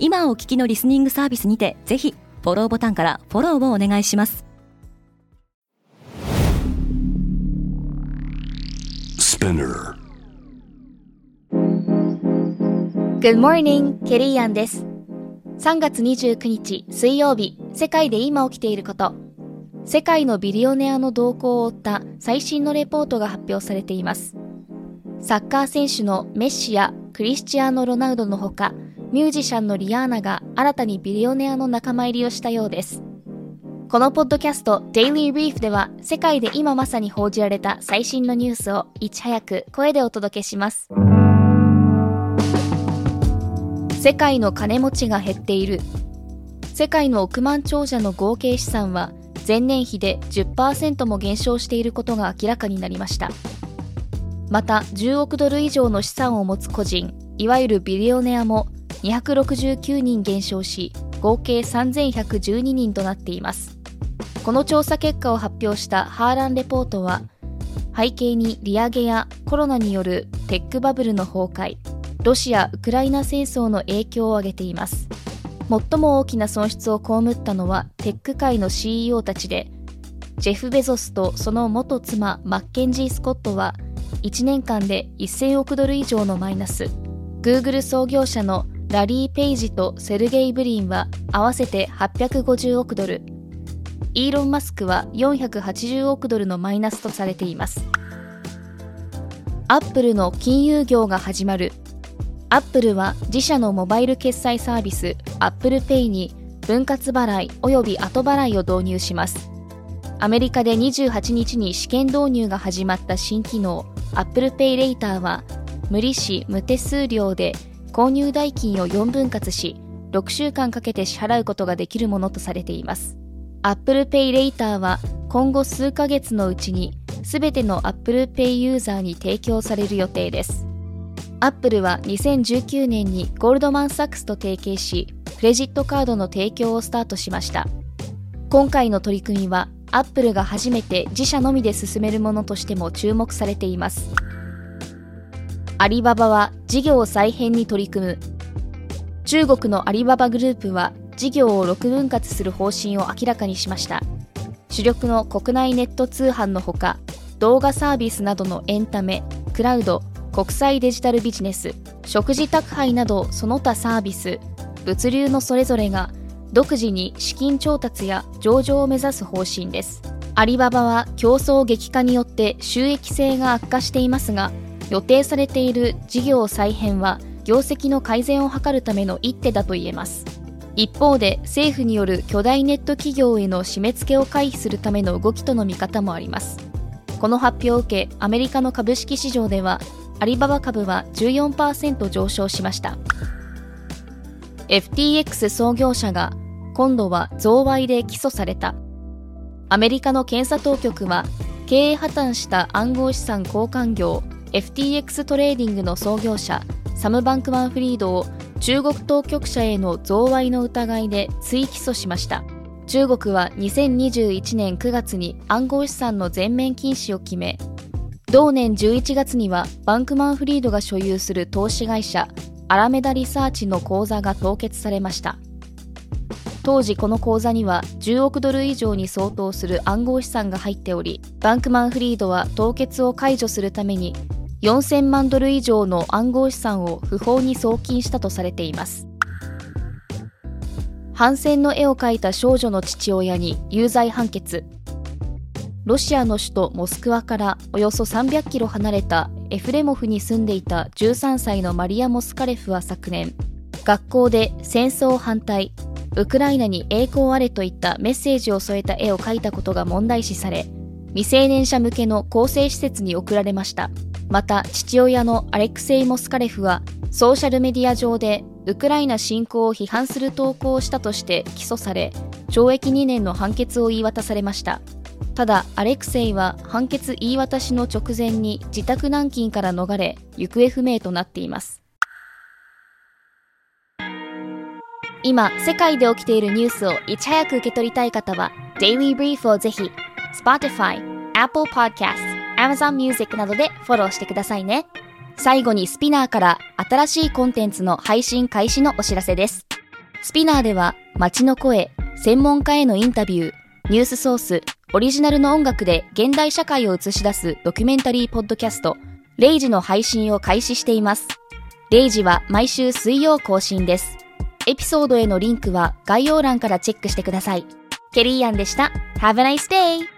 今お聞きのリスニングサービスにてぜひフォローボタンからフォローをお願いします Good morning, ケリーアンです。3月29日水曜日、世界で今起きていること。世界のビリオネアの動向を追った最新のレポートが発表されています。サッカー選手のメッシやクリスチアーノ・ロナウドのほか、ミュージシャンのリアーナが新たにビリオネアの仲間入りをしたようです。このポッドキャスト Daily Reef では世界で今まさに報じられた最新のニュースをいち早く声でお届けします。世界の金持ちが減っている世界の億万長者の合計資産は前年比で10%も減少していることが明らかになりましたまた10億ドル以上の資産を持つ個人いわゆるビリオネアも269人減少し合計3112人となっています。この調査結果を発表したハーランレポートは背景に利上げやコロナによるテックバブルの崩壊ロシア・ウクライナ戦争の影響を挙げています。最も大きな損失を被ったのはテック界の CEO たちでジェフ・ベゾスとその元妻マッケンジー・スコットは1年間で1000億ドル以上のマイナス。Google 創業者のラリー・ペイジとセルゲイ・ブリンは合わせて850億ドル。イーロン・マスクは480億ドルのマイナスとされています。アップルの金融業が始まる。アップルは自社のモバイル決済サービス Apple Pay に分割払い及び後払いを導入します。アメリカで28日に試験導入が始まった新機能 Apple Pay レイターは無利子無手数料で購入代金を4分割し6週間かけて支払うことができるものとされています。Apple Pay レイターは今後数ヶ月のうちに全ての Apple Pay ユーザーに提供される予定です。アップルは2019年にゴールドマン・サックスと提携し、クレジットカードの提供をスタートしました。今回の取り組みは、アップルが初めて自社のみで進めるものとしても注目されています。アリババは事業再編に取り組む。中国のアリババグループは事業を6分割する方針を明らかにしました。主力の国内ネット通販のほか、動画サービスなどのエンタメ、クラウド、国際デジタルビジネス食事宅配などその他サービス物流のそれぞれが独自に資金調達や上場を目指す方針ですアリババは競争激化によって収益性が悪化していますが予定されている事業再編は業績の改善を図るための一手だと言えます。一方で政府による巨大ネット企業への締め付けを回避するための動きとの見方もあります。この発表を受けアメリカの株式市場ではアリババ株は14%上昇しました。FTX 創業者が今度は贈賄で起訴された。アメリカの検察当局は経営破綻した暗号資産交換業 FTX トレーディングの創業者サム・バンクマンフリードを中国当局者への贈賄の疑いで追起訴しました。中国は2021年9月に暗号資産の全面禁止を決め同年11月にはバンクマンフリードが所有する投資会社アラメダリサーチの口座が凍結されました。当時この口座には10億ドル以上に相当する暗号資産が入っておりバンクマンフリードは凍結を解除するために4000万ドル以上の暗号資産を不法に送金したとされています反戦の絵を描いた少女の父親に有罪判決ロシアの首都モスクワからおよそ300キロ離れたエフレモフに住んでいた13歳のマリア・モスカレフは昨年、学校で戦争反対、ウクライナに栄光あれといったメッセージを添えた絵を描いたことが問題視され、未成年者向けの更生施設に送られました。また、父親のアレクセイ・モスカレフは、ソーシャルメディア上でウクライナ侵攻を批判する投稿をしたとして起訴され懲役2年の判決を言い渡されました。ただアレクセイは判決言い渡しの直前に自宅軟禁から逃れ行方不明となっています。今世界で起きているニュースをいち早く受け取りたい方は Daily Brief をぜひ Spotify、Apple Podcast、Amazon Music などでフォローしてくださいね最後にスピナーから新しいコンテンツの配信開始のお知らせです。スピナーでは街の声、専門家へのインタビュー、ニュースソース、オリジナルの音楽で現代社会を映し出すドキュメンタリーポッドキャスト、レイジの配信を開始しています。レイジは毎週水曜更新です。エピソードへのリンクは概要欄からチェックしてください。ケリーアンでした。Have a nice day!